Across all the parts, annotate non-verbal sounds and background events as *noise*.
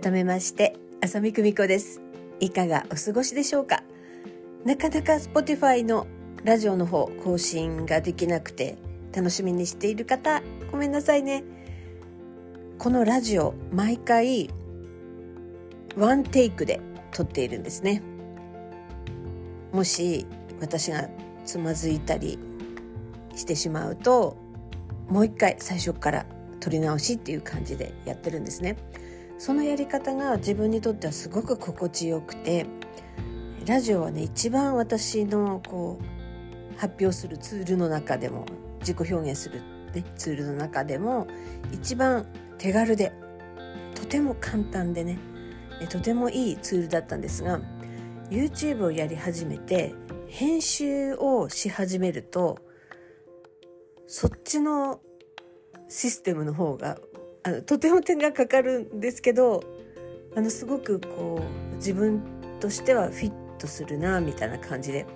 改めまして浅見久美子です。いかがお過ごしでしょうか？なかなか Spotify のラジオの方更新ができなくて楽しみにしている方ごめんなさいね。このラジオ毎回ワンテイクで撮っているんですね。もし私がつまずいたりしてしまうともう一回最初から撮り直しっていう感じでやってるんですね。そのやり方が自分にとってはすごく心地よくてラジオはね一番私のこう発表するツールの中でも自己表現する、ね、ツールの中でも一番手軽でとても簡単でねとてもいいツールだったんですが YouTube をやり始めて編集をし始めるとそっちのシステムの方があのとても手がかかるんですけどあのすごくこう自分としてはフィットするなみたいな感じで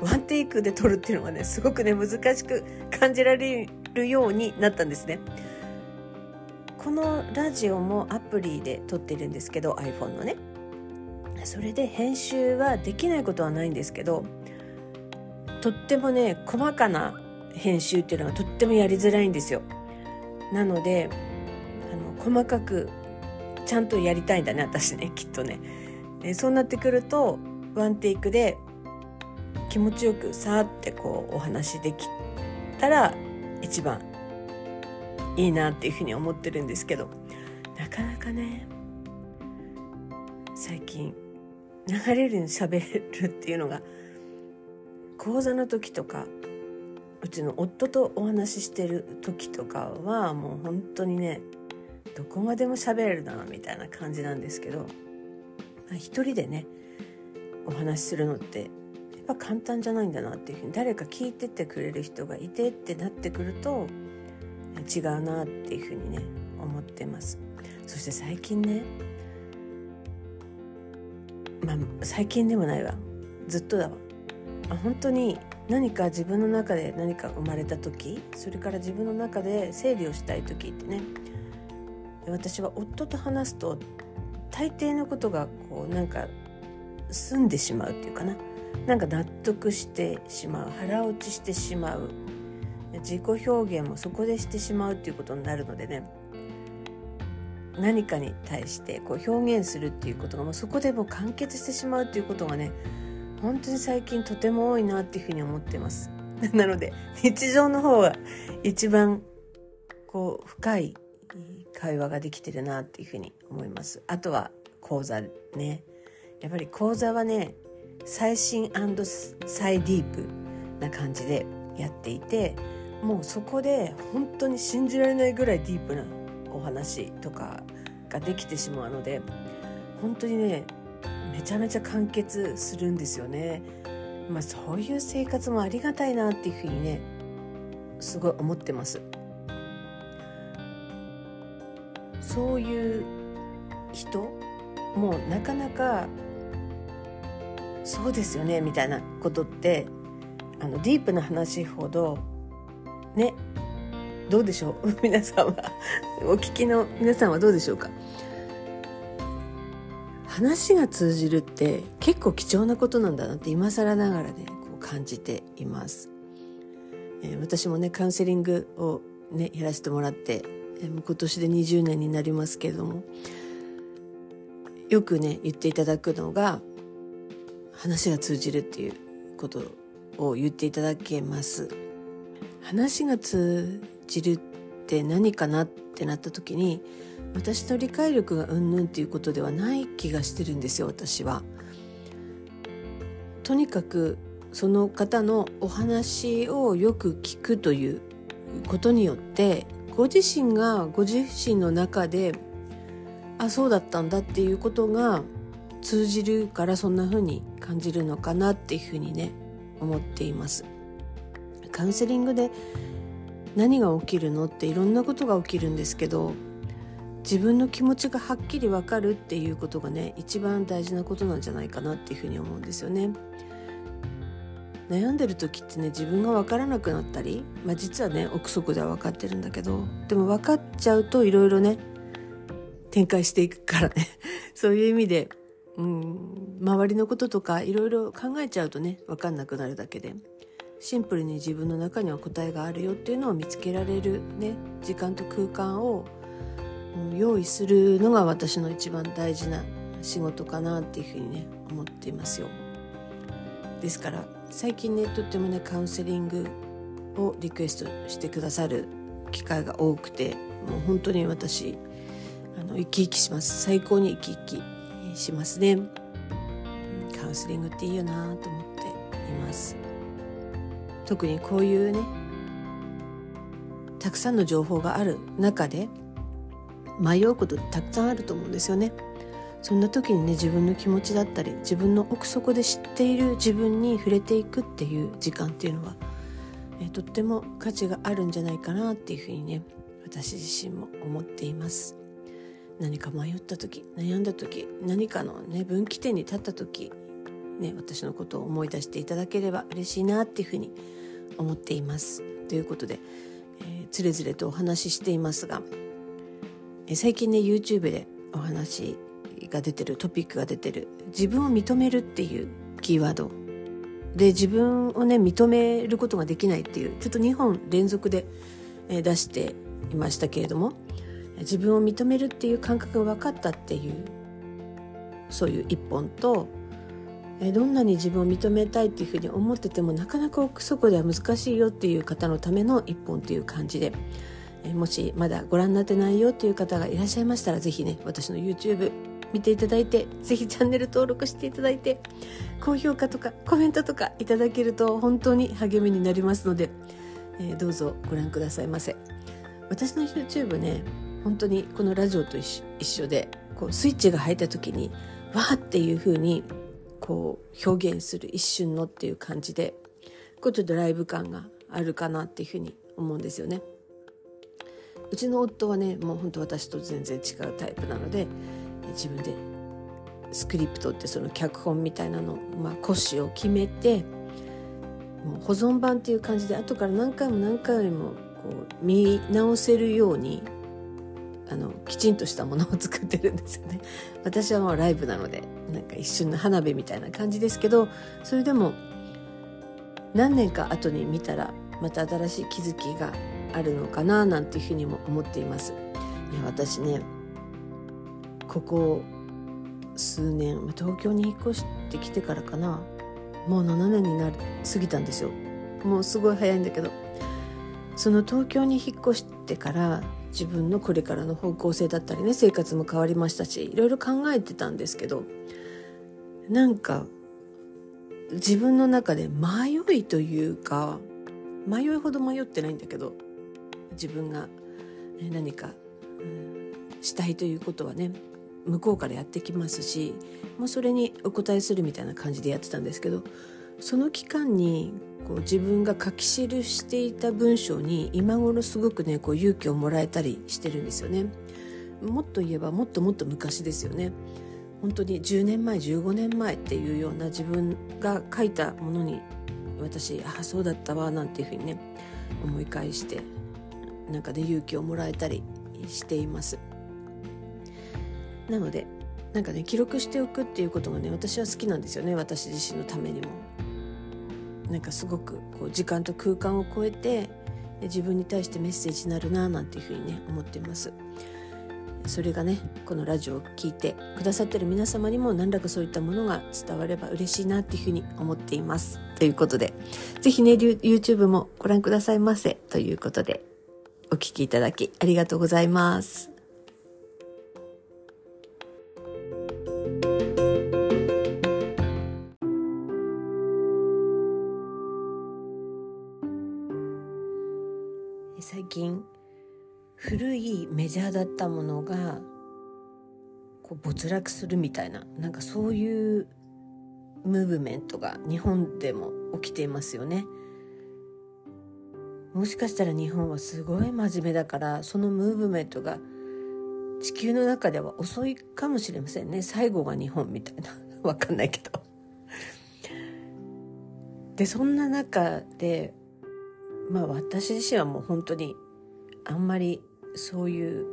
ワンテイクで撮るっていうのがねすごくね難しく感じられるようになったんですね。このラジオもアプリで撮ってるんですけど iPhone のねそれで編集はできないことはないんですけどとってもね細かな編集っていうのはとってもやりづらいんですよなので細かくちゃんとやりたいんだね私ね *laughs* きっとね。えそうなってくるとワンテイクで気持ちよくさーってこうお話できたら一番いいなっていうふうに思ってるんですけどなかなかね最近流れるように喋るっていうのが講座の時とかうちの夫とお話ししてる時とかはもう本当にねどこまでも喋れるなみたいな感じなんですけど、まあ、一人でねお話しするのってやっぱ簡単じゃないんだなっていうふうに誰か聞いててくれる人がいてってなってくると違うなっていうふうにね思ってます。そして最近ねまあ最近でもないわ。ずっとだわ。あ本当に何か自分の中で何か生まれた時それから自分の中で整理をしたい時ってね私は夫と話すと大抵のことがこうなんか済んでしまうっていうかな。なんか納得してしまう腹落ちしてしまう。自己表現もそこでしてしまうっていうことになるのでね。何かに対してこう表現するっていうことがもうそこでもう完結してしまうっていうことがね本当に最近とても多いなっていうふうに思ってます。*laughs* なので日常の方が一番こう深い会話ができてるなっていうふうに思いますあとは講座ねやっぱり講座はね最新最ディープな感じでやっていてもうそこで本当に信じられないぐらいディープなお話とかができてしまうので本当にねめちゃめちゃ完結するんですよね。まあそういう生活もありがたいなっていうふうにねすごい思ってます。そういう人もうなかなかそうですよねみたいなことってあのディープな話ほどねどうでしょう？*laughs* 皆さんはお聞きの皆さんはどうでしょうか？話が通じるって結構貴重なことなんだなって今更ながらねこう感じています、えー、私もねカウンセリングをねやらせてもらって今年で20年になりますけれどもよくね言っていただくのが話が通じるっていうことを言っていただけます話が通じるって何かなってなった時に私の理解力がうんぬんっていうことではない気がしてるんですよ私は。とにかくその方のお話をよく聞くということによってご自身がご自身の中であそうだったんだっていうことが通じるからそんな風に感じるのかなっていうふうにね思っていますカウンセリングで何が起きるのっていろんなことが起きるんですけど自分の気持ちがはっきり分かるっていうことがね一番大事なことなんじゃないかなっていうふうに思うんですよね。悩んでる時ってね自分が分からなくなったり、まあ、実はね憶測では分かってるんだけどでも分かっちゃうといろいろね展開していくからね。*laughs* そういう意味で、うん、周りのこととかいろいろ考えちゃうとね分かんなくなるだけでシンプルに自分の中には答えがあるよっていうのを見つけられるね時間と空間をうん用意するのが私の一番大事な仕事かなっていうふうにね思っていますよ。ですから最近ねとってもねカウンセリングをリクエストしてくださる機会が多くてもう本当に私あの生き生きします。最高に生き生きしますね。カウンセリングっていいよなと思って。います特にこういうねたくさんの情報がある中で迷うことたくさんあると思うんですよね。そんな時にね自分の気持ちだったり自分の奥底で知っている自分に触れていくっていう時間っていうのは、えとっても価値があるんじゃないかなっていうふうにね私自身も思っています。何か迷った時悩んだ時何かのね分岐点に立った時ね私のことを思い出していただければ嬉しいなっていうふうに思っています。ということで、えー、つれづれとお話ししていますがえ最近ね YouTube でお話が出てるトピックが出てる。自分を認めるっていうキーワード。で自分をね認めることができないっていうちょっと2本連続で出していましたけれども自分を認めるっていう感覚が分かったっていうそういう一本とどんなに自分を認めたいっていうふうに思っててもなかなか奥底では難しいよっていう方のための一本っていう感じでもしまだご覧になってないよという方がいらっしゃいましたら是非ね私の YouTube 見ていただいて是非チャンネル登録していただいて高評価とかコメントとかいただけると本当に励みになりますので、えー、どうぞご覧くださいませ私の YouTube ね本当にこのラジオと一緒でこうスイッチが入った時にわーっていう風にこう表現する一瞬のっていう感じでこうちょっとライブ感があるかなっていう風に思うんですよね。うちの夫はねもう本当私と全然違うタイプなので自分でスクリプトってその脚本みたいなの、まあ、骨子を決めてもう保存版っていう感じで後から何回も何回もこう見直せるようにあのきちんとしたものを作ってるんですよね。*laughs* 私はもうライブなのでなんか一瞬の花火みたいな感じですけどそれでも何年か後に見たらまた新しい気づきがあるのかななんていうふうにも思っています。いや私ねここ数年東京に引っ越してきてからかな。もう7年になる過ぎたんですよ。もうすごい早いんだけど。その東京に引っ越してから自分のこれからの方向性だったりね生活も変わりましたしいろいろ考えてたんですけどなんか自分の中で迷いというか迷いほど迷ってないんだけど自分が何か、うん、したいということはね向こうからやってきますしもうそれにお答えするみたいな感じでやってたんですけどその期間にこう自分が書き記していた文章に今頃すごくねこう勇気をもらえたりしてるんですよね。もっと言えばもっともっと昔ですよね。本当に10年前15年前っていうような自分が書いたものに私ああそうだったわなんていうふうにね思い返してなんかで勇気をもらえたりしていますなのでなんかね記録しておくっていうことがね私は好きなんですよね私自身のためにも。なんかすごくこう時間と空間を超えて自分に対してメッセージになるななんていうふうにね思っています。それがねこのラジオを聴いてくださってる皆様にも何らかそういったものが伝われば嬉しいなっていうふうに思っています。ということで是非ね YouTube もご覧くださいませ。ということでお聞きいただきありがとうございます。最近古いメジャーだったものがこう没落するみたいななんかそういうムーブメントが日本でも起きていますよね。もしかしたら日本はすごい真面目だからそのムーブメントが地球の中では遅いかもしれませんね。最後が日本みたいな。*laughs* わかんないけど。でそんな中でまあ私自身はもう本当にあんまりそういう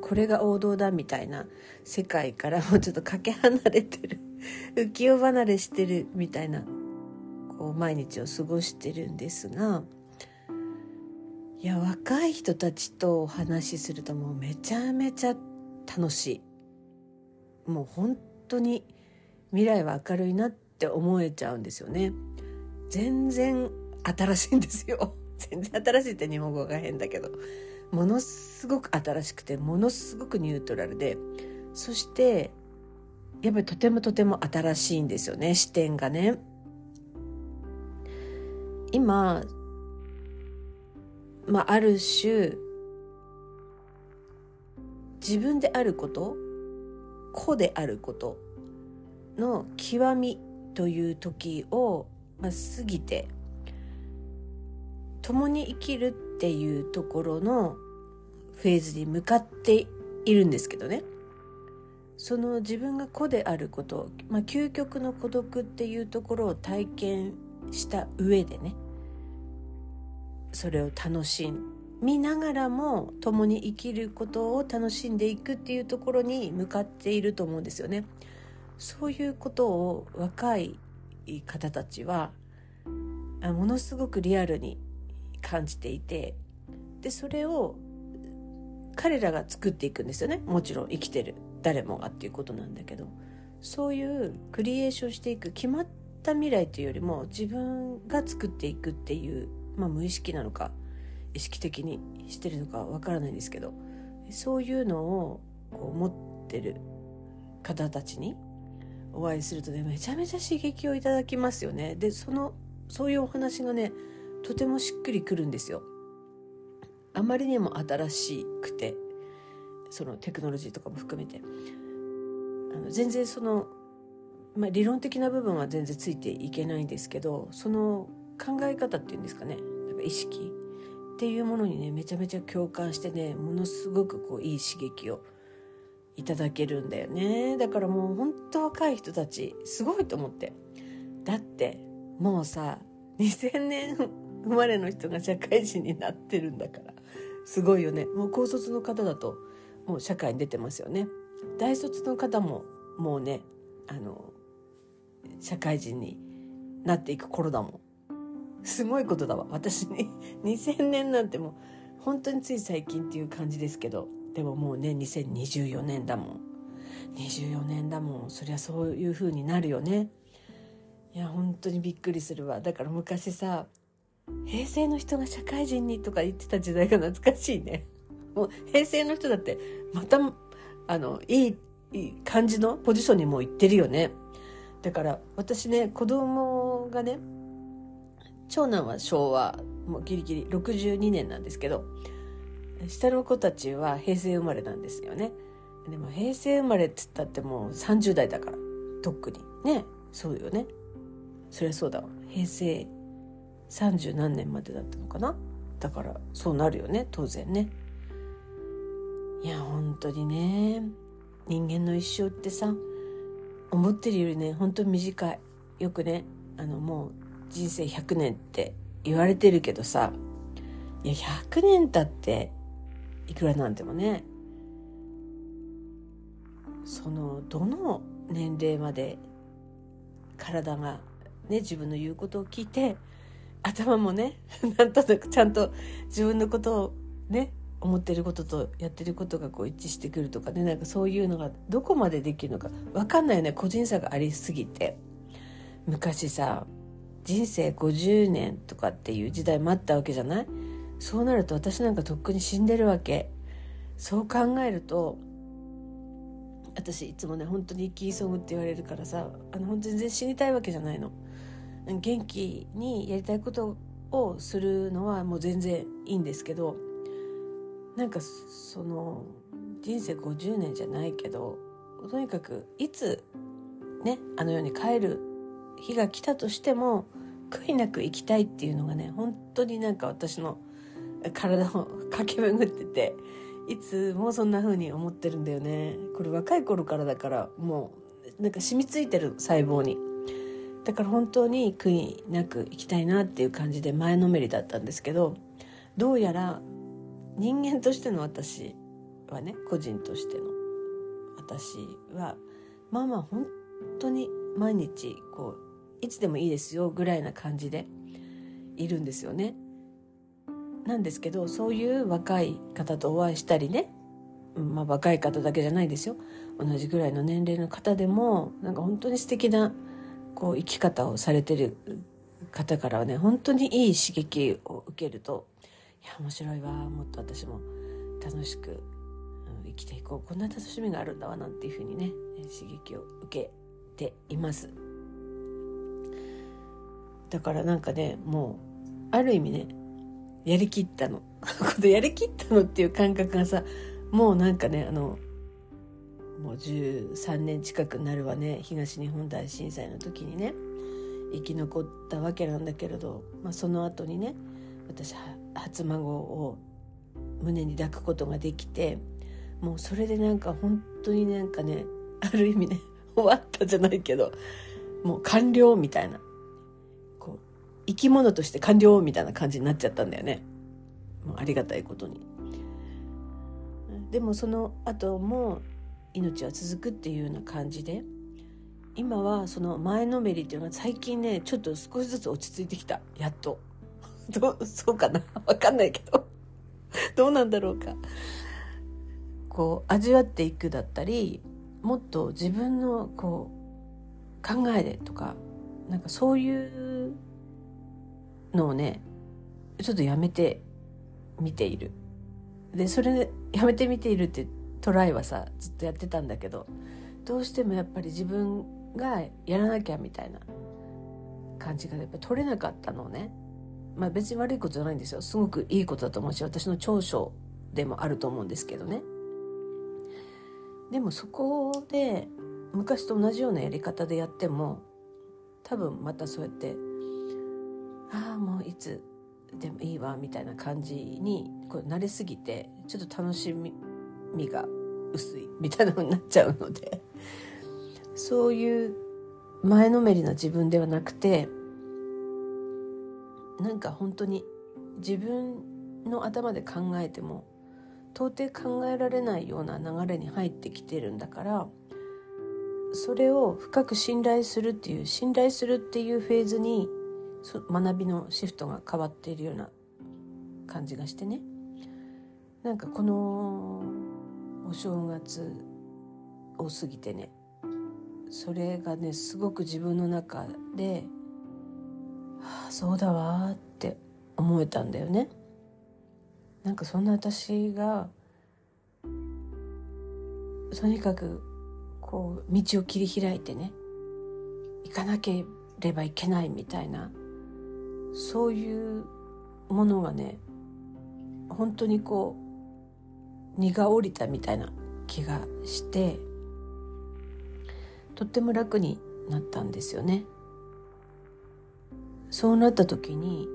これが王道だみたいな世界からもうちょっとかけ離れてる浮世離れしてるみたいなこう毎日を過ごしてるんですがいや若い人たちとお話しするともうめちゃめちゃ楽しい。もう本当に未来は明るいなって思えちゃうんですよね。全然新しいんですよ。全然新しいって日本語が変だけど。ものすごく新しくてものすごくニュートラルで。そしてやっぱりとてもとても新しいんですよね。視点がね。今まあある種自分であること子であることの極みという時を、まあ、過ぎて共に生きるっていうところのフェーズに向かっているんですけどねその自分が子であること、まあ、究極の孤独っていうところを体験した上でねそれを楽しみながらも共に生きることを楽しんでいくっていうところに向かっていると思うんですよね。そういうことを若い方たちはものすごくリアルに感じていてでそれを彼らが作っていくんですよね。もちろん生きてる。誰もがっていうことなんだけど。そういうクリエーションしていく決まった未来というよりも自分が作っていくっていう、まあ、無意識なのか意識的にしてるのかわからないんですけどそういうのをこう持ってる方たちにお会いするとねめちゃめちゃ刺激をいただきますよね。でそのそういうお話がねとてもしっくりくるんですよ。あまりにも新しくてそのテクノロジーとかも含めて。あの全然その、まあ、理論的な部分は全然ついていけないんですけどその考え方っていうんですかね。なんか意識っていうものにねめちゃめちゃ共感してねものすごくこういい刺激をいただけるんだよね。だからもうほんと若い人たちすごいと思って。だってもうさ *laughs* 2000年生まれの人が社会人になってるんだから。すごいよね。もう高卒の方だともう社会に出てますよね。大卒の方ももうねあの社会人になっていく頃だもん。すごいことだわ。私に *laughs* 2000年なんてもう本当につい最近っていう感じですけど。でももうね2024年だもん。24年だもん。そりゃそういう風になるよね。いや本当にびっくりするわ。だから昔さ平成の人が社会人にとか言ってた時代が懐かしいね。もう平成の人だってまたあのいいいい感じのポジションにも行ってるよね。だから私ね子供がね長男は昭和もうギリギリ62年なんですけど下の子たちは平成生まれなんですよね。でも平成生まれっつったってもう30代だから特に。ねそうよね。そりゃそうだわ。平成30何年までだったのかな？だからそうなるよね当然ね。いや本当にね人間の一生ってさ思ってるよりね本当に短い。よくねあのもう人生100年って言われてるけどさいや100年経っていくらなんでもねそのどの年齢まで体がね自分の言うことを聞いて頭もね *laughs* なんとなくちゃんと自分のことをね思ってることとやってることがこう一致してくるとかねなんかそういうのがどこまでできるのか分かんないよね個人差がありすぎて。昔さ人生50年とかっていう時代もあったわけじゃない？そうなると私なんかとっくに死んでるわけ。そう考えると私いつもね本当に生き急ぐって言われるからさあの本当全然死にたいわけじゃないの。元気にやりたいことをするのはもう全然いいんですけどなんかその人生50年じゃないけどとにかくいつねあの世に帰る日が来たとしても悔いなく生きたいっていうのがね本当になんか私の体を駆け巡ってていつもそんな風に思ってるんだよね。これ若い頃からだからもうなんか染みついてる細胞に。だから本当に悔いなく生きたいなっていう感じで前のめりだったんですけどどうやら人間としての私はね個人としての私はまあまあ本当に毎日こういつでもいいですよぐらいな感じでいるんですよね。なんですけどそういう若い方とお会いしたりね、まあ、若い方だけじゃないですよ同じぐらいの年齢の方でもなんか本当に素敵なこう生き方をされてる方からはね本当にいい刺激を受けるといや面白いわもっと私も楽しく生きていこうこんな楽しみがあるんだわなんていうふうにね刺激を受けています。だからなんかねもうある意味ねやりきった *laughs* のやりきったのっていう感覚がさもうなんかねあのもう13年近くなるわね。東日本大震災の時にね。生き残ったわけなんだけれど、まあ、その後にね私初孫を胸に抱くことができて。もうそれでなんか本当になんかねある意味ね *laughs* 終わったじゃないけど。もう完了みたいな。こう生き物として完了みたいな感じになっちゃったんだよね。もうありがたいことに。でもその後も命は続くっていうような感じで今はその前のめりっていうのは最近ねちょっと少しずつ落ち着いてきた。やっと。*laughs* どうそうかな？*laughs* わかんないけど。*laughs* どうなんだろうか？こう味わっていくだったりもっと自分のこう考えでとかなんかそういうのをねちょっとやめてみている。でそれやめてみているってトライはさずっとやってたんだけどどうしてもやっぱり自分がやらなきゃみたいな感じがやっぱ取れなかったのね。まあ別に悪いことじゃないんですよ。すごくいいことだと思うし私の長所でもあると思うんですけどね。でもそこで昔と同じようなやり方でやっても多分またそうやってああもういつでもいいわみたいな感じにこう慣れすぎてちょっと楽しみが薄いみたいなのになっちゃうので。そういう前のめりな自分ではなくてなんか本当に自分の頭で考えても到底考えられないような流れに入ってきてるんだからそれを深く信頼するっていう信頼するっていうフェーズに学びのシフトが変わっているような感じがしてね。なんかこのお正月を過ぎてねそれがねすごく自分の中で「はあそうだわ」って思えたんだよね。なんかそんな私がとにかくこう道を切り開いてね行かなければいけないみたいなそういうものがね本当にこう荷が下りたみたいな気がしてとっても楽になったんですよね。そうなった時に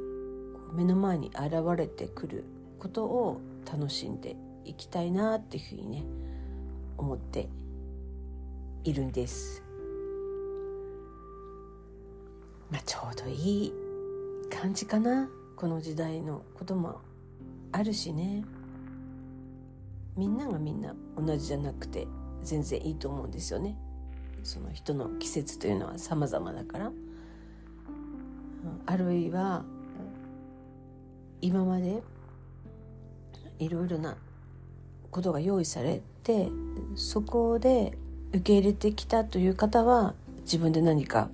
目の前に現れてくることを楽しんでいきたいなっていうふうにね思っているんです。まあ、ちょうどいい感じかなこの時代のこともあるしねみんながみんな同じじゃなくて全然いいと思うんですよね。その人の季節というのは様々だから。あるいは今までいろいろなことが用意されてそこで受け入れてきたという方は自分で何か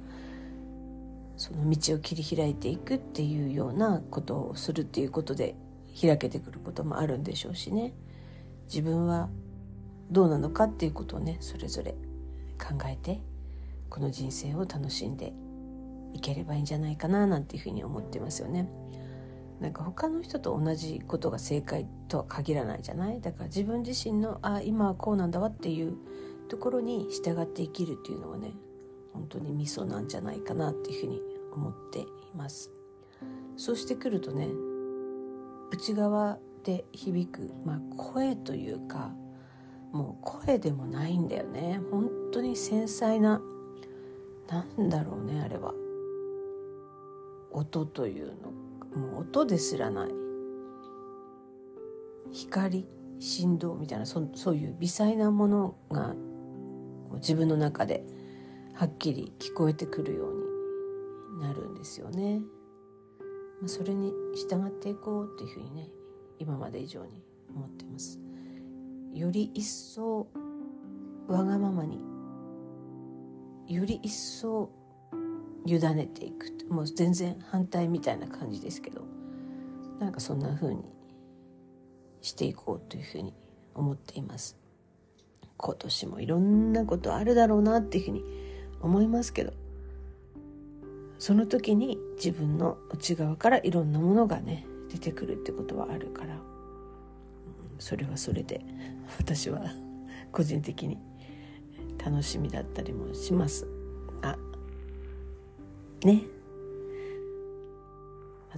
その道を切り開いていくっていうようなことをするっていうことで開けてくることもあるんでしょうしね。自分はどうなのかっていうことをねそれぞれ考えてこの人生を楽しんでいければいいんじゃないかななんていうふうに思ってますよね。なんか他の人と同じことが正解とは限らないじゃない？だから自分自身のあ今はこうなんだわっていうところに従って生きるっていうのはね本当にミソなんじゃないかなっていうふうに思っていますそうしてくるとね内側で響く、まあ、声というかもう声でもないんだよね。本当に繊細ななんだろうねあれは。音というの。もう音ですらない。光振動みたいなそそういう微細なものが自分の中ではっきり聞こえてくるようになるんですよね。それに従っていこうっていうふうにね今まで以上に思ってます。より一層わがままにより一層委ねていくもう全然反対みたいな感じですけどなんかそんな風にしていこうというふうに思っています今年もいろんなことあるだろうなっていうふうに思いますけどその時に自分の内側からいろんなものがね出てくるってことはあるから、うん、それはそれで私は個人的に楽しみだったりもします。がね、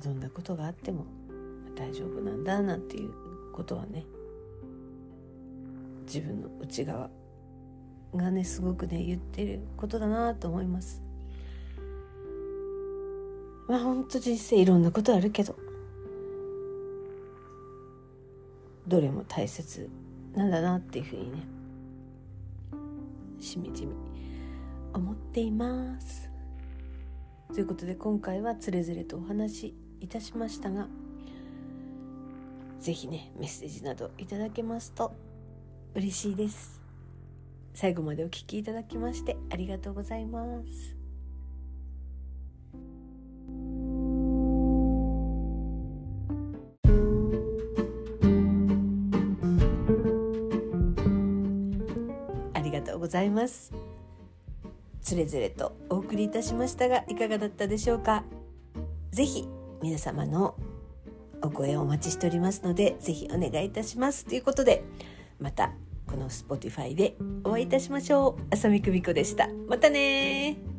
どんなことがあっても大丈夫なんだなんていうことはね。自分の内側がねすごくね言ってることだなと思います。まあほんと人生いろんなことあるけど。どれも大切なんだなっていうふうにねしみじみ思っています。ということで今回はつれづれとお話しいたしましたが是非ねメッセージなどいただけますと嬉しいです。最後までお聴きいただきましてありがとうございます。ざいます。つれづれとお送りいたしましたがいかがだったでしょうか？ぜひ皆様のお声をお待ちしておりますのでぜひお願いいたします。ということでまたこの Spotify でお会いいたしましょう。浅見久美子でした。またね